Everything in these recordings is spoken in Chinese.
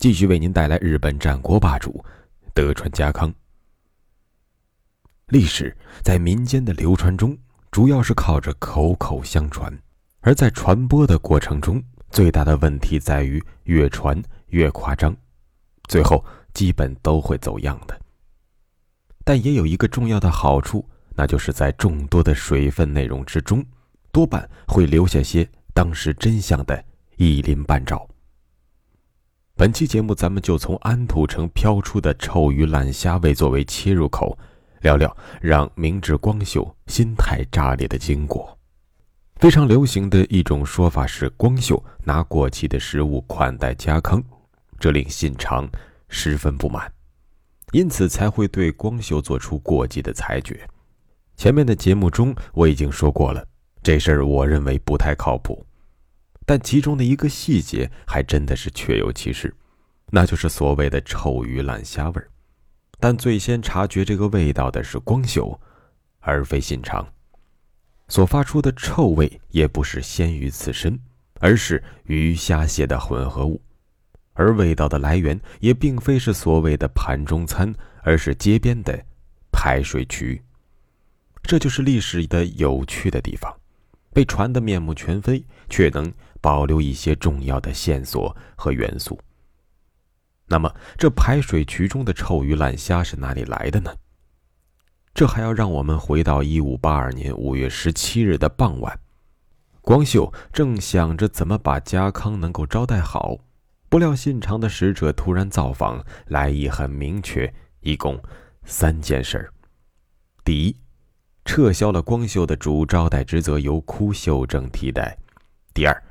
继续为您带来日本战国霸主德川家康。历史在民间的流传中，主要是靠着口口相传，而在传播的过程中，最大的问题在于越传越夸张，最后基本都会走样的。但也有一个重要的好处，那就是在众多的水分内容之中，多半会留下些当时真相的一鳞半爪。本期节目，咱们就从安土城飘出的臭鱼烂虾味作为切入口，聊聊让明智光秀心态炸裂的经过。非常流行的一种说法是，光秀拿过期的食物款待家康，这令信长十分不满，因此才会对光秀做出过激的裁决。前面的节目中我已经说过了，这事儿我认为不太靠谱。但其中的一个细节还真的是确有其事，那就是所谓的臭鱼烂虾味儿。但最先察觉这个味道的是光秀，而非信长。所发出的臭味也不是鲜鱼刺身，而是鱼虾蟹的混合物，而味道的来源也并非是所谓的盘中餐，而是街边的排水渠。这就是历史的有趣的地方，被传得面目全非，却能。保留一些重要的线索和元素。那么，这排水渠中的臭鱼烂虾是哪里来的呢？这还要让我们回到一五八二年五月十七日的傍晚，光秀正想着怎么把家康能够招待好，不料信长的使者突然造访，来意很明确，一共三件事儿：第一，撤销了光秀的主招待职责，由枯秀正替代；第二，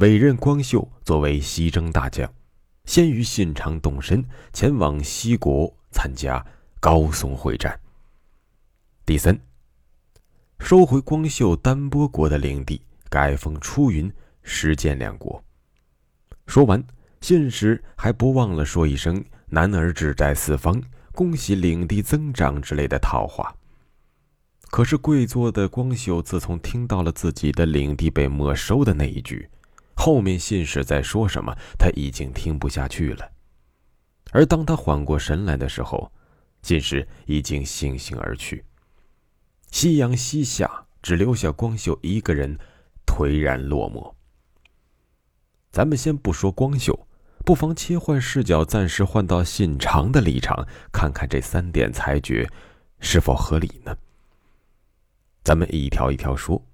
委任光秀作为西征大将，先于信长动身前往西国参加高松会战。第三，收回光秀丹波国的领地，改封出云、石见两国。说完，信使还不忘了说一声“男儿志在四方，恭喜领地增长”之类的套话。可是跪坐的光秀自从听到了自己的领地被没收的那一句，后面信使在说什么，他已经听不下去了。而当他缓过神来的时候，信使已经悻悻而去。夕阳西下，只留下光秀一个人，颓然落寞。咱们先不说光秀，不妨切换视角，暂时换到信长的立场，看看这三点裁决是否合理呢？咱们一条一条说。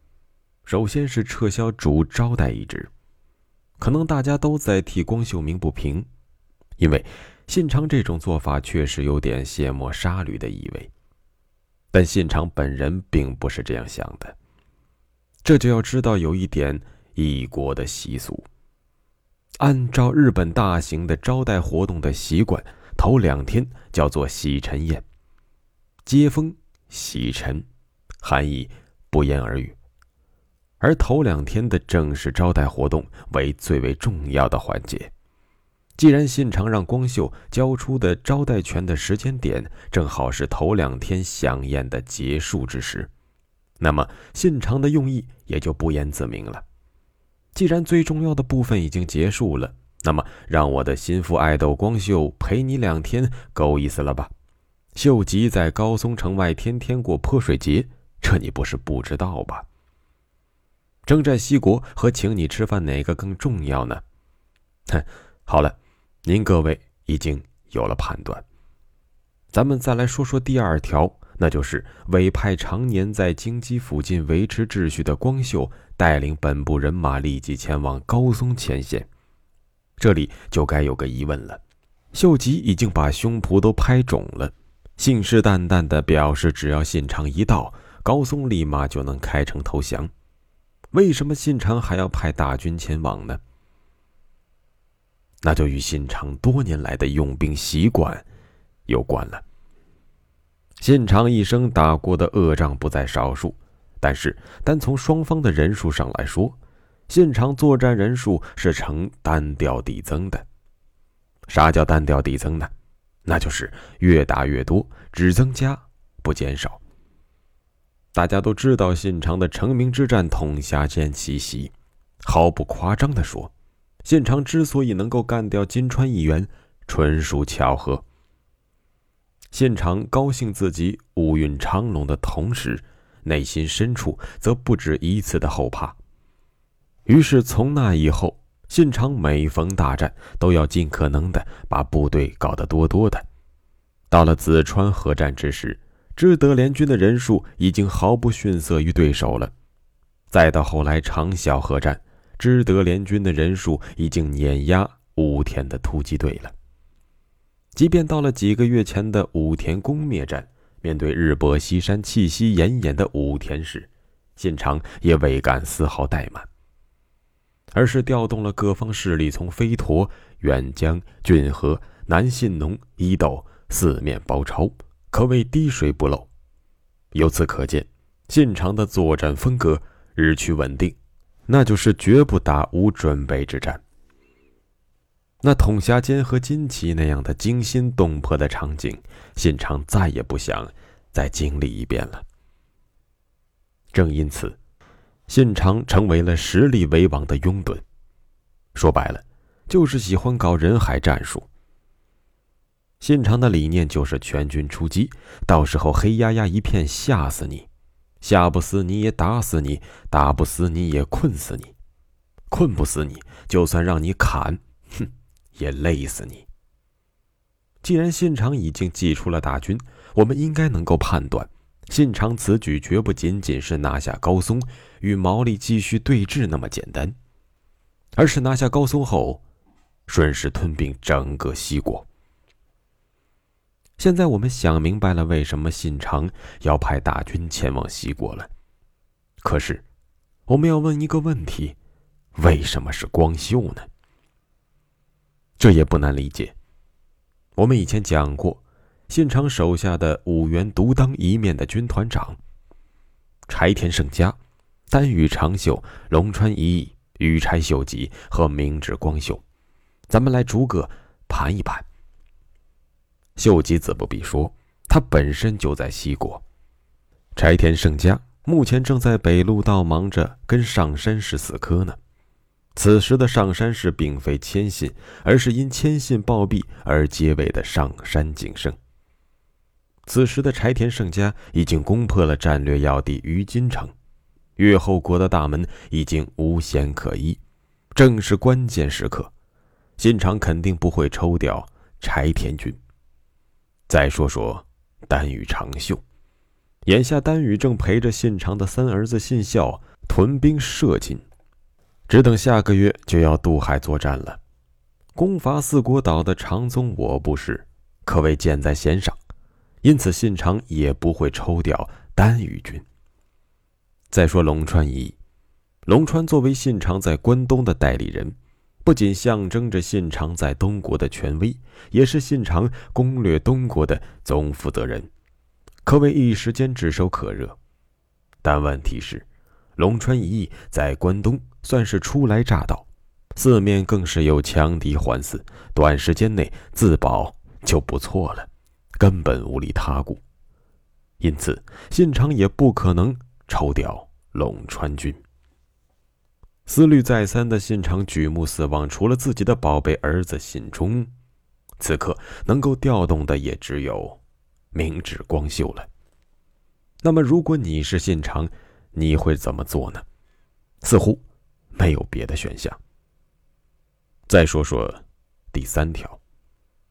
首先是撤销主招待一职。可能大家都在替光秀鸣不平，因为信长这种做法确实有点卸磨杀驴的意味。但信长本人并不是这样想的。这就要知道有一点异国的习俗。按照日本大型的招待活动的习惯，头两天叫做洗尘宴，接风洗尘，含义不言而喻。而头两天的正式招待活动为最为重要的环节。既然信长让光秀交出的招待权的时间点正好是头两天享宴的结束之时，那么信长的用意也就不言自明了。既然最重要的部分已经结束了，那么让我的心腹爱豆光秀陪你两天，够意思了吧？秀吉在高松城外天天过泼水节，这你不是不知道吧？征战西国和请你吃饭哪个更重要呢？哼，好了，您各位已经有了判断。咱们再来说说第二条，那就是委派常年在京畿附近维持秩序的光秀带领本部人马立即前往高松前线。这里就该有个疑问了：秀吉已经把胸脯都拍肿了，信誓旦旦地表示，只要信长一到，高松立马就能开城投降。为什么信长还要派大军前往呢？那就与信长多年来的用兵习惯有关了。信长一生打过的恶仗不在少数，但是单从双方的人数上来说，信长作战人数是呈单调递增的。啥叫单调递增呢？那就是越打越多，只增加不减少。大家都知道信长的成名之战统辖间奇袭，毫不夸张地说，信长之所以能够干掉金川议员，纯属巧合。信长高兴自己五运昌隆的同时，内心深处则不止一次的后怕。于是从那以后。信长每逢大战，都要尽可能的把部队搞得多多的。到了淄川合战之时，知德联军的人数已经毫不逊色于对手了。再到后来长筱合战，知德联军的人数已经碾压武田的突击队了。即便到了几个月前的武田攻灭战，面对日薄西山、气息奄奄的武田时，信长也未敢丝毫怠慢。而是调动了各方势力，从飞陀、远江、骏河、南信浓、伊豆四面包抄，可谓滴水不漏。由此可见，信长的作战风格日趋稳定，那就是绝不打无准备之战。那统辖间和金崎那样的惊心动魄的场景，信长再也不想再经历一遍了。正因此。信长成为了实力为王的拥趸，说白了，就是喜欢搞人海战术。信长的理念就是全军出击，到时候黑压压一片，吓死你，吓不死你也打死你，打不死你也困死你，困不死你，就算让你砍，哼，也累死你。既然信长已经祭出了大军，我们应该能够判断。信长此举绝不仅仅是拿下高松，与毛利继续对峙那么简单，而是拿下高松后，顺势吞并整个西国。现在我们想明白了为什么信长要派大军前往西国了。可是，我们要问一个问题：为什么是光秀呢？这也不难理解。我们以前讲过。信长手下的五员独当一面的军团长，柴田胜家、丹羽长秀、龙川一义、羽柴秀吉和明智光秀，咱们来逐个盘一盘。秀吉自不必说，他本身就在西国。柴田胜家目前正在北陆道忙着跟上山氏死磕呢。此时的上山氏并非谦信，而是因谦信暴毙而结尾的上山景胜。此时的柴田胜家已经攻破了战略要地于金城，越后国的大门已经无险可依，正是关键时刻，信长肯定不会抽调柴田军。再说说丹羽长秀，眼下丹羽正陪着信长的三儿子信孝屯兵射津，只等下个月就要渡海作战了，攻伐四国岛的长宗我部氏可谓箭在弦上。因此，信长也不会抽调丹羽军。再说龙川一，龙川作为信长在关东的代理人，不仅象征着信长在东国的权威，也是信长攻略东国的总负责人，可谓一时间炙手可热。但问题是，龙川一役在关东算是初来乍到，四面更是有强敌环伺，短时间内自保就不错了。根本无力他顾，因此信长也不可能抽调龙川军。思虑再三的信长举目四望，除了自己的宝贝儿子信忠，此刻能够调动的也只有明智光秀了。那么，如果你是信长，你会怎么做呢？似乎没有别的选项。再说说第三条。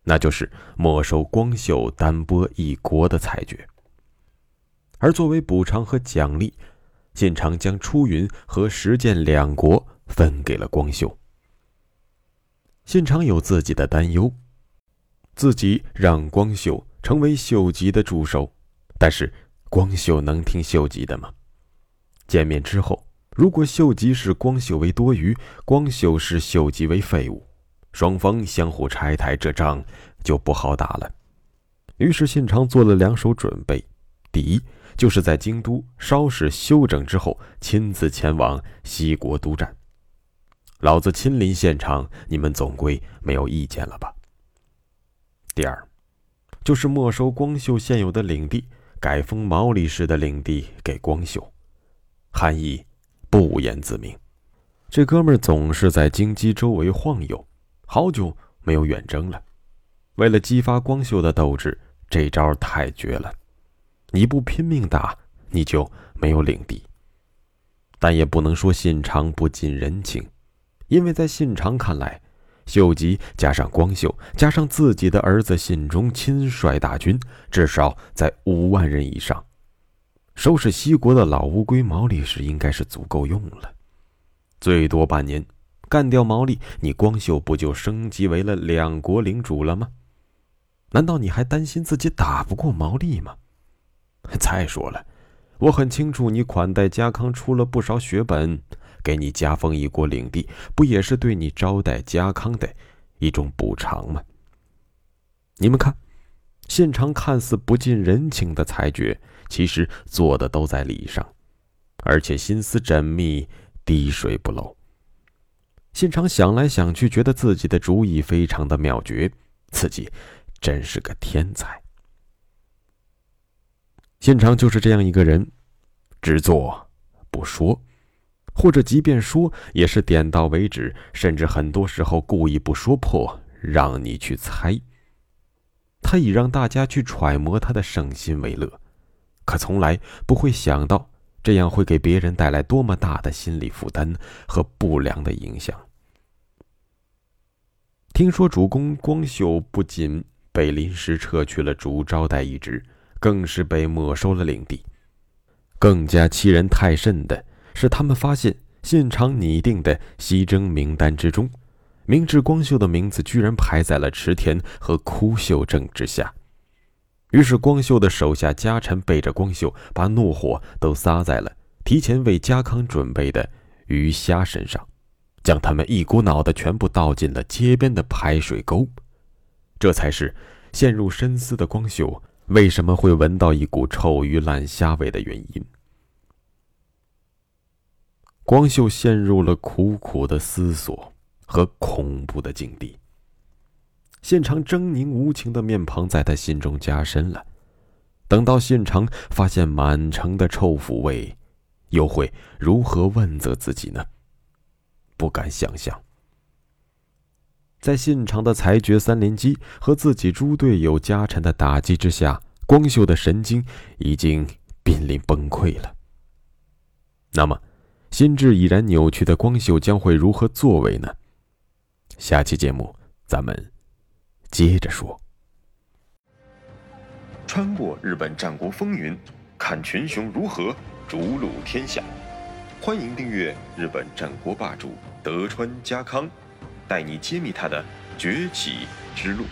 那就是没收光秀、丹波一国的裁决，而作为补偿和奖励，信长将出云和石见两国分给了光秀。信长有自己的担忧，自己让光秀成为秀吉的助手，但是光秀能听秀吉的吗？见面之后，如果秀吉视光秀为多余，光秀视秀吉为废物。双方相互拆台，这仗就不好打了。于是信长做了两手准备：第一，就是在京都稍事休整之后，亲自前往西国督战。老子亲临现场，你们总归没有意见了吧？第二，就是没收光秀现有的领地，改封毛利氏的领地给光秀，含义不言自明。这哥们儿总是在京畿周围晃悠，好久没有远征了。为了激发光秀的斗志，这招太绝了。你不拼命打，你就没有领地。但也不能说信长不近人情，因为在信长看来，秀吉加上光秀，加上自己的儿子信忠亲率大军，至少在五万人以上，收拾西国的老乌龟毛利时应该是足够用了。最多半年，干掉毛利，你光秀不就升级为了两国领主了吗？难道你还担心自己打不过毛利吗？再说了，我很清楚，你款待家康出了不少血本，给你加封一国领地，不也是对你招待家康的一种补偿吗？你们看，现场看似不近人情的裁决，其实做的都在理上，而且心思缜密。滴水不漏。信长想来想去，觉得自己的主意非常的妙绝，自己真是个天才。现场就是这样一个人，只做不说，或者即便说，也是点到为止，甚至很多时候故意不说破，让你去猜。他以让大家去揣摩他的省心为乐，可从来不会想到。这样会给别人带来多么大的心理负担和不良的影响？听说主公光秀不仅被临时撤去了主招待一职，更是被没收了领地。更加欺人太甚的是，他们发现现场拟定的西征名单之中，明智光秀的名字居然排在了池田和枯秀正之下。于是，光秀的手下家臣背着光秀，把怒火都撒在了提前为家康准备的鱼虾身上，将他们一股脑的全部倒进了街边的排水沟。这才是陷入深思的光秀为什么会闻到一股臭鱼烂虾味的原因。光秀陷入了苦苦的思索和恐怖的境地。现场狰狞无情的面庞在他心中加深了。等到现场发现满城的臭腐味，又会如何问责自己呢？不敢想象。在信长的裁决三连击和自己猪队友家臣的打击之下，光秀的神经已经濒临崩溃了。那么，心智已然扭曲的光秀将会如何作为呢？下期节目咱们。接着说，穿过日本战国风云，看群雄如何逐鹿天下。欢迎订阅日本战国霸主德川家康，带你揭秘他的崛起之路。